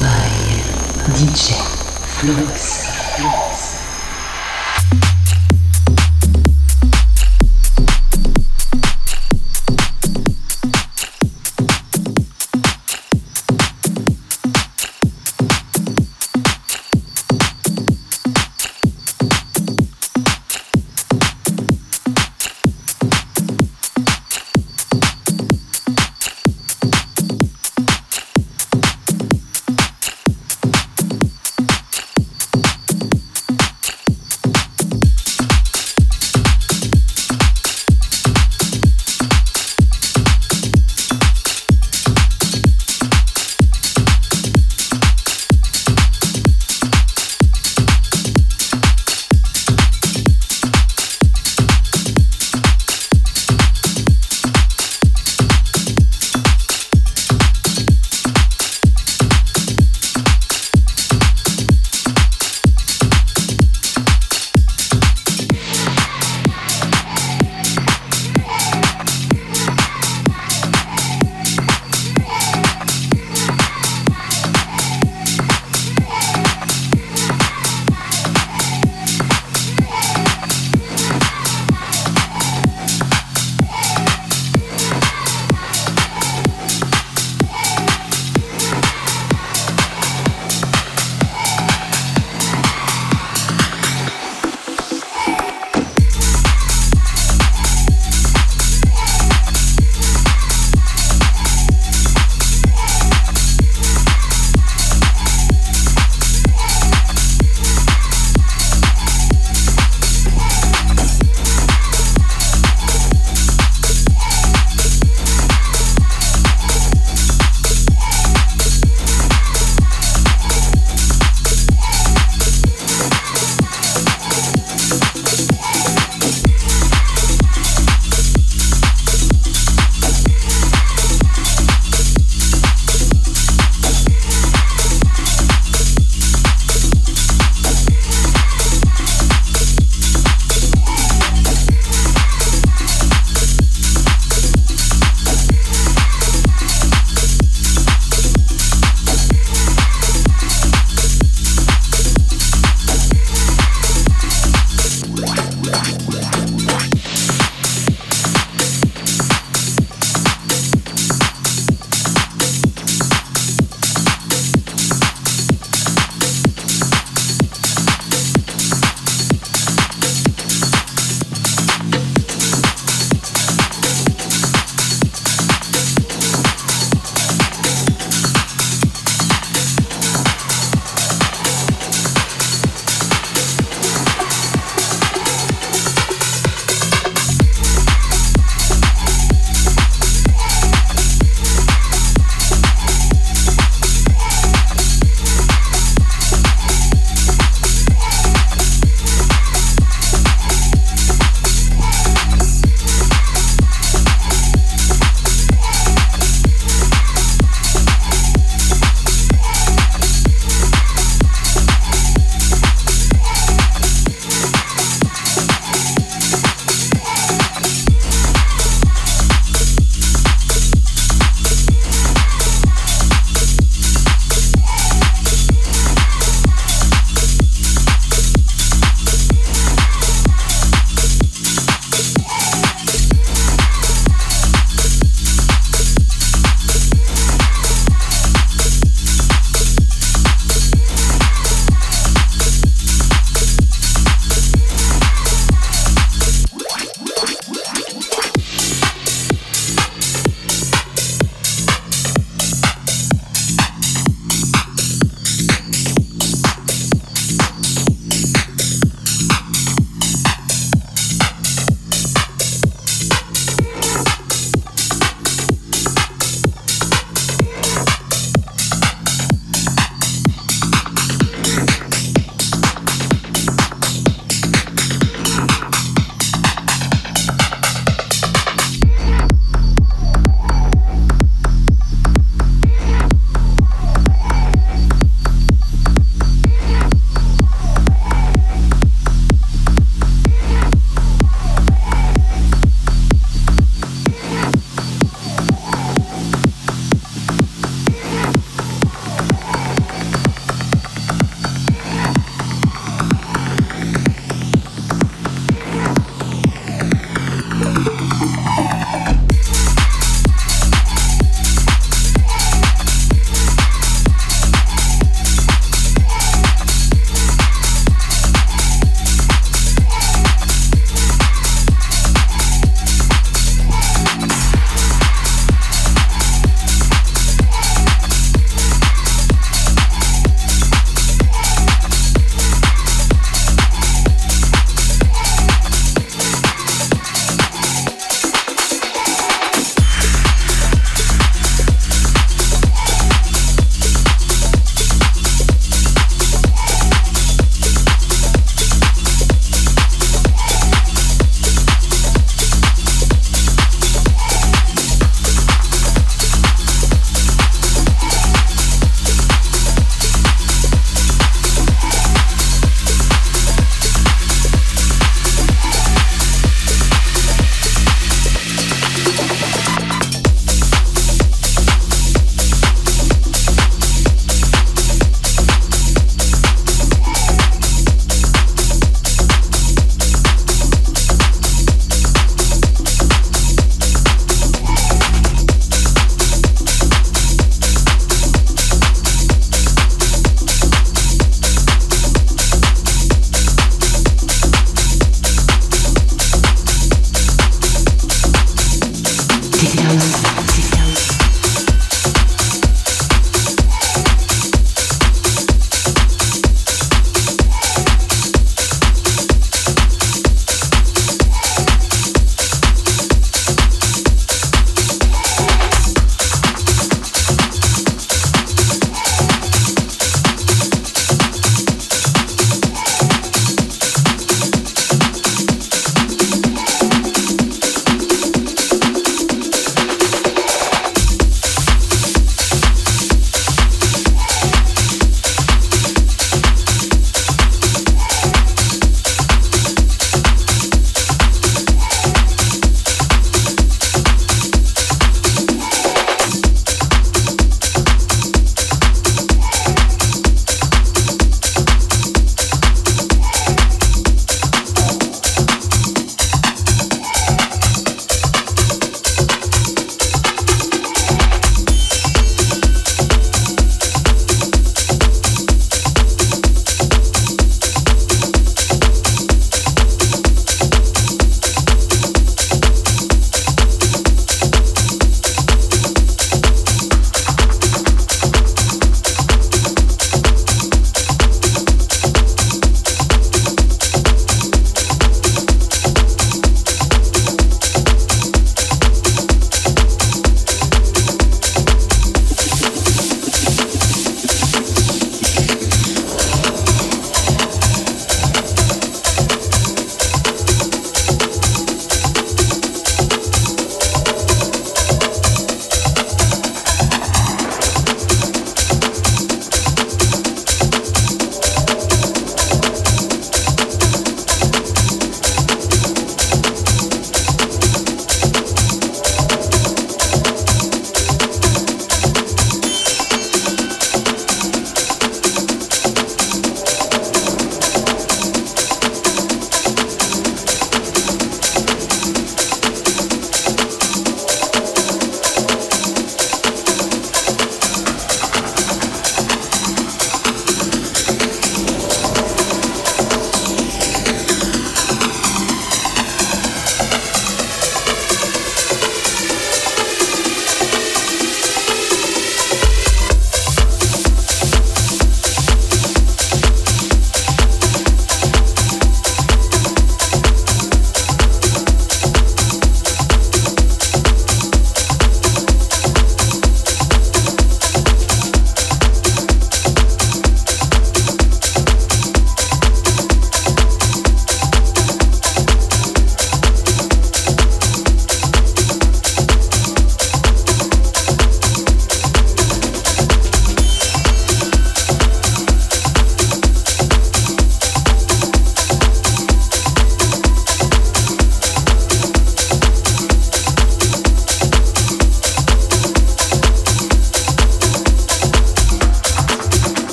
by DJ Flux. Flux.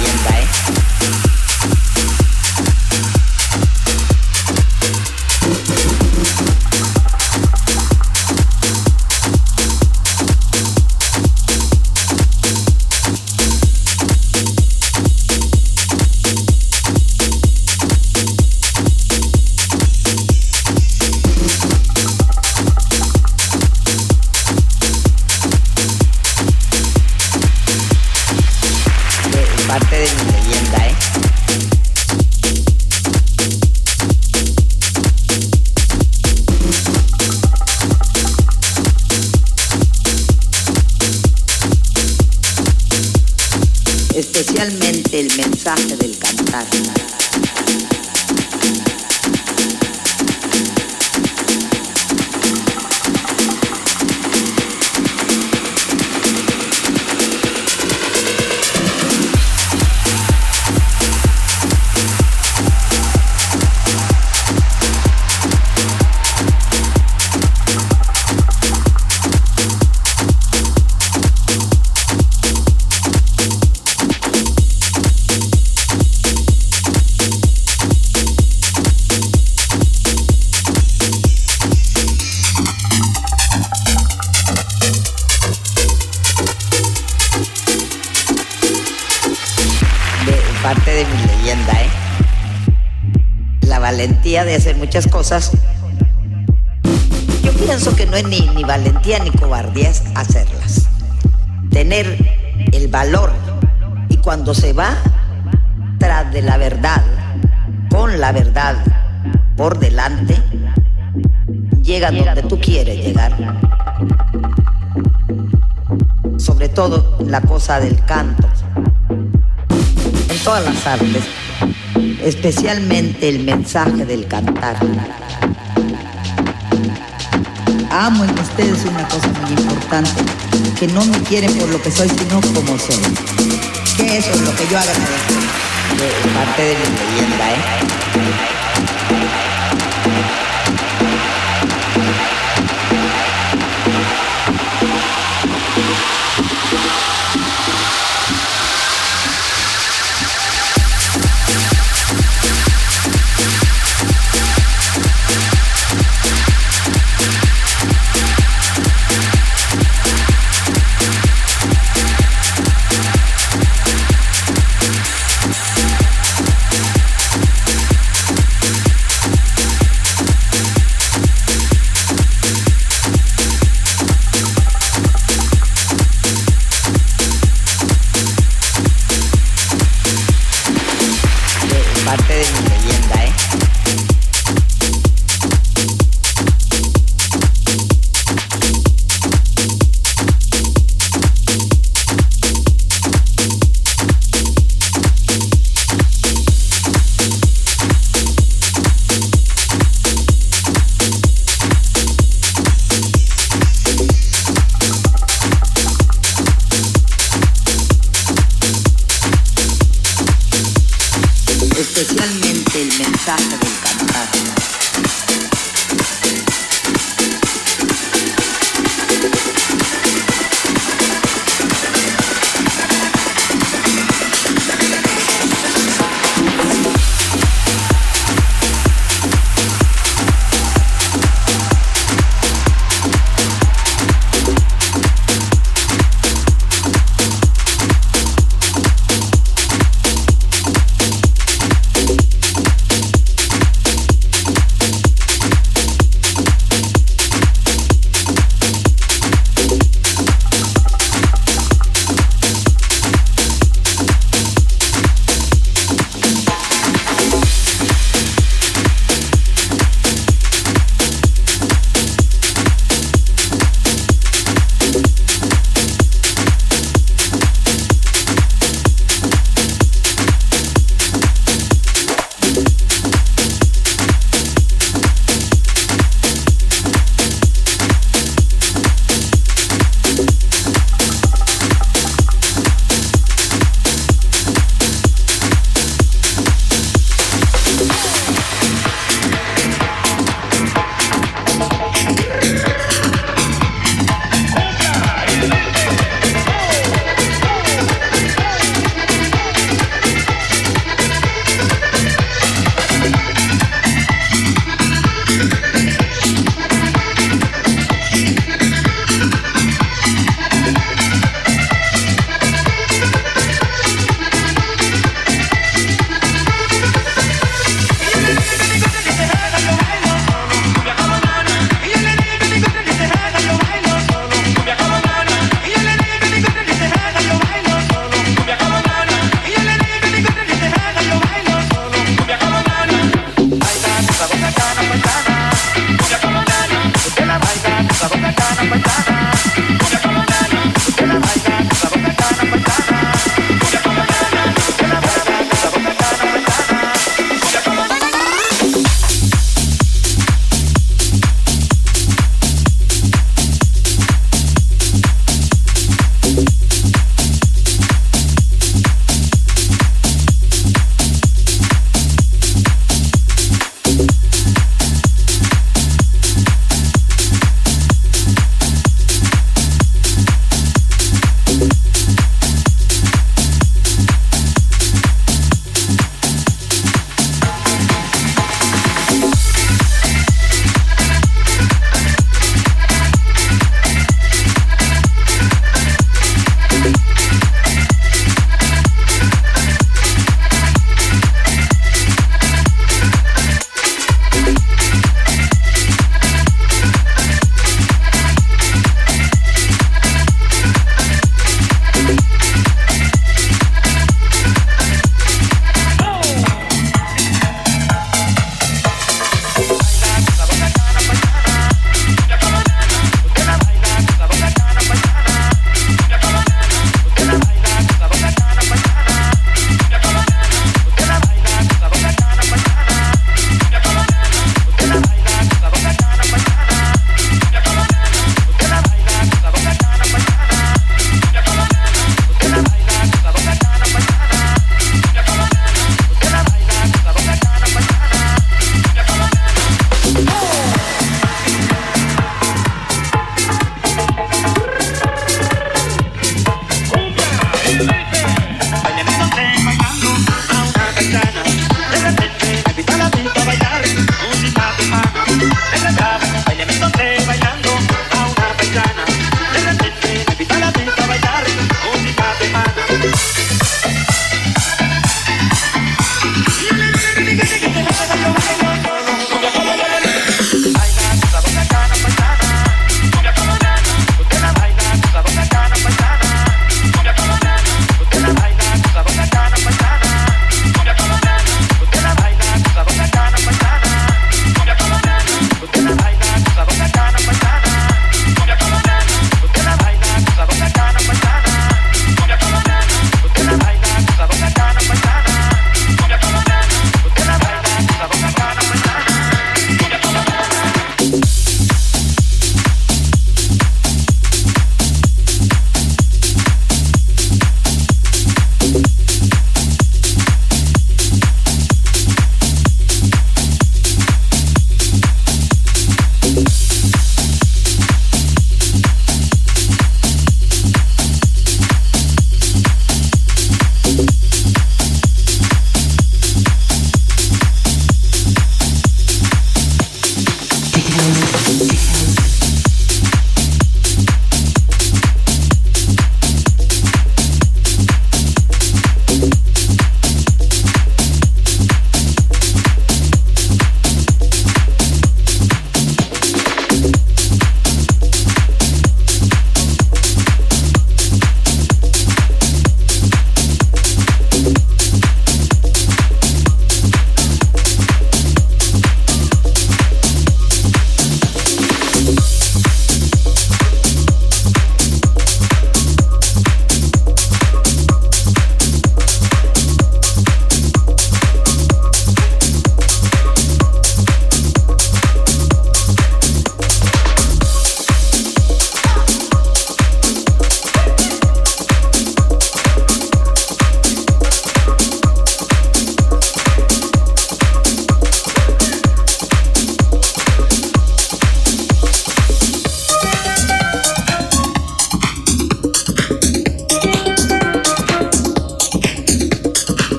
you invite. del canto, en todas las artes, especialmente el mensaje del cantar. Amo en ustedes una cosa muy importante, que no me quieren por lo que soy, sino como soy. Que eso es lo que yo agradezco de parte de mi leyenda, ¿eh?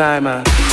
Cause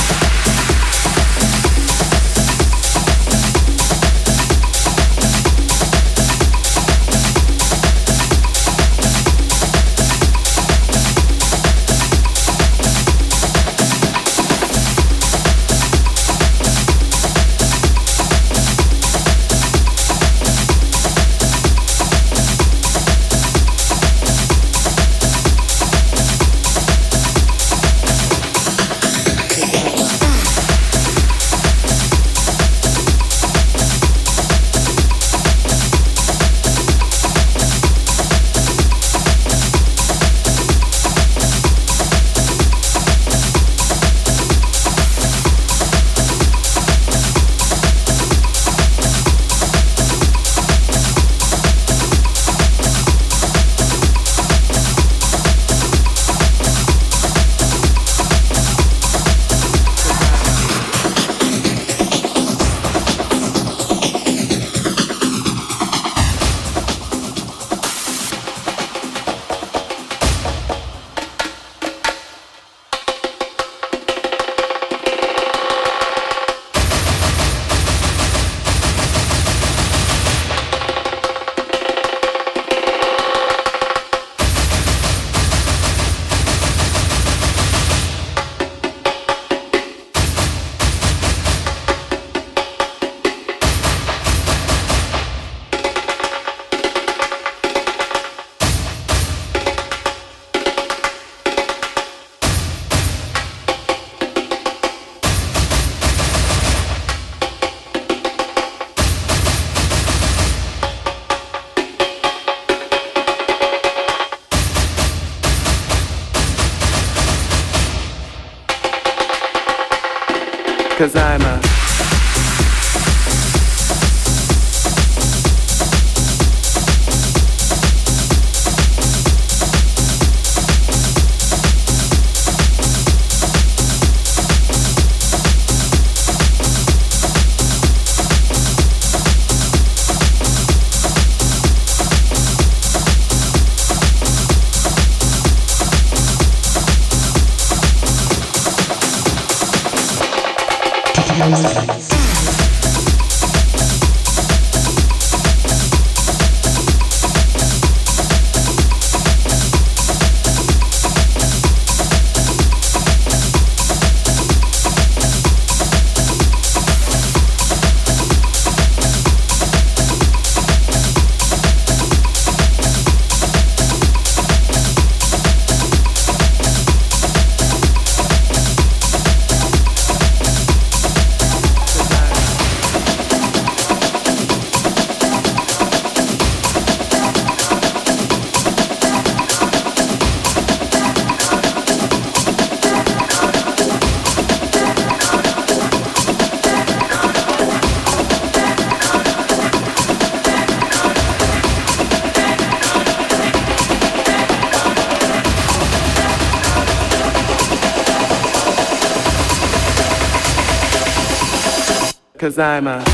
在吗？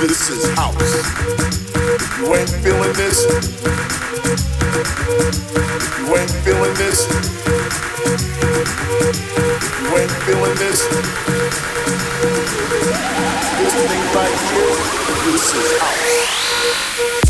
This is house. If you ain't feeling this, if you ain't feeling this, if you ain't feeling this, this thing right here, this is house.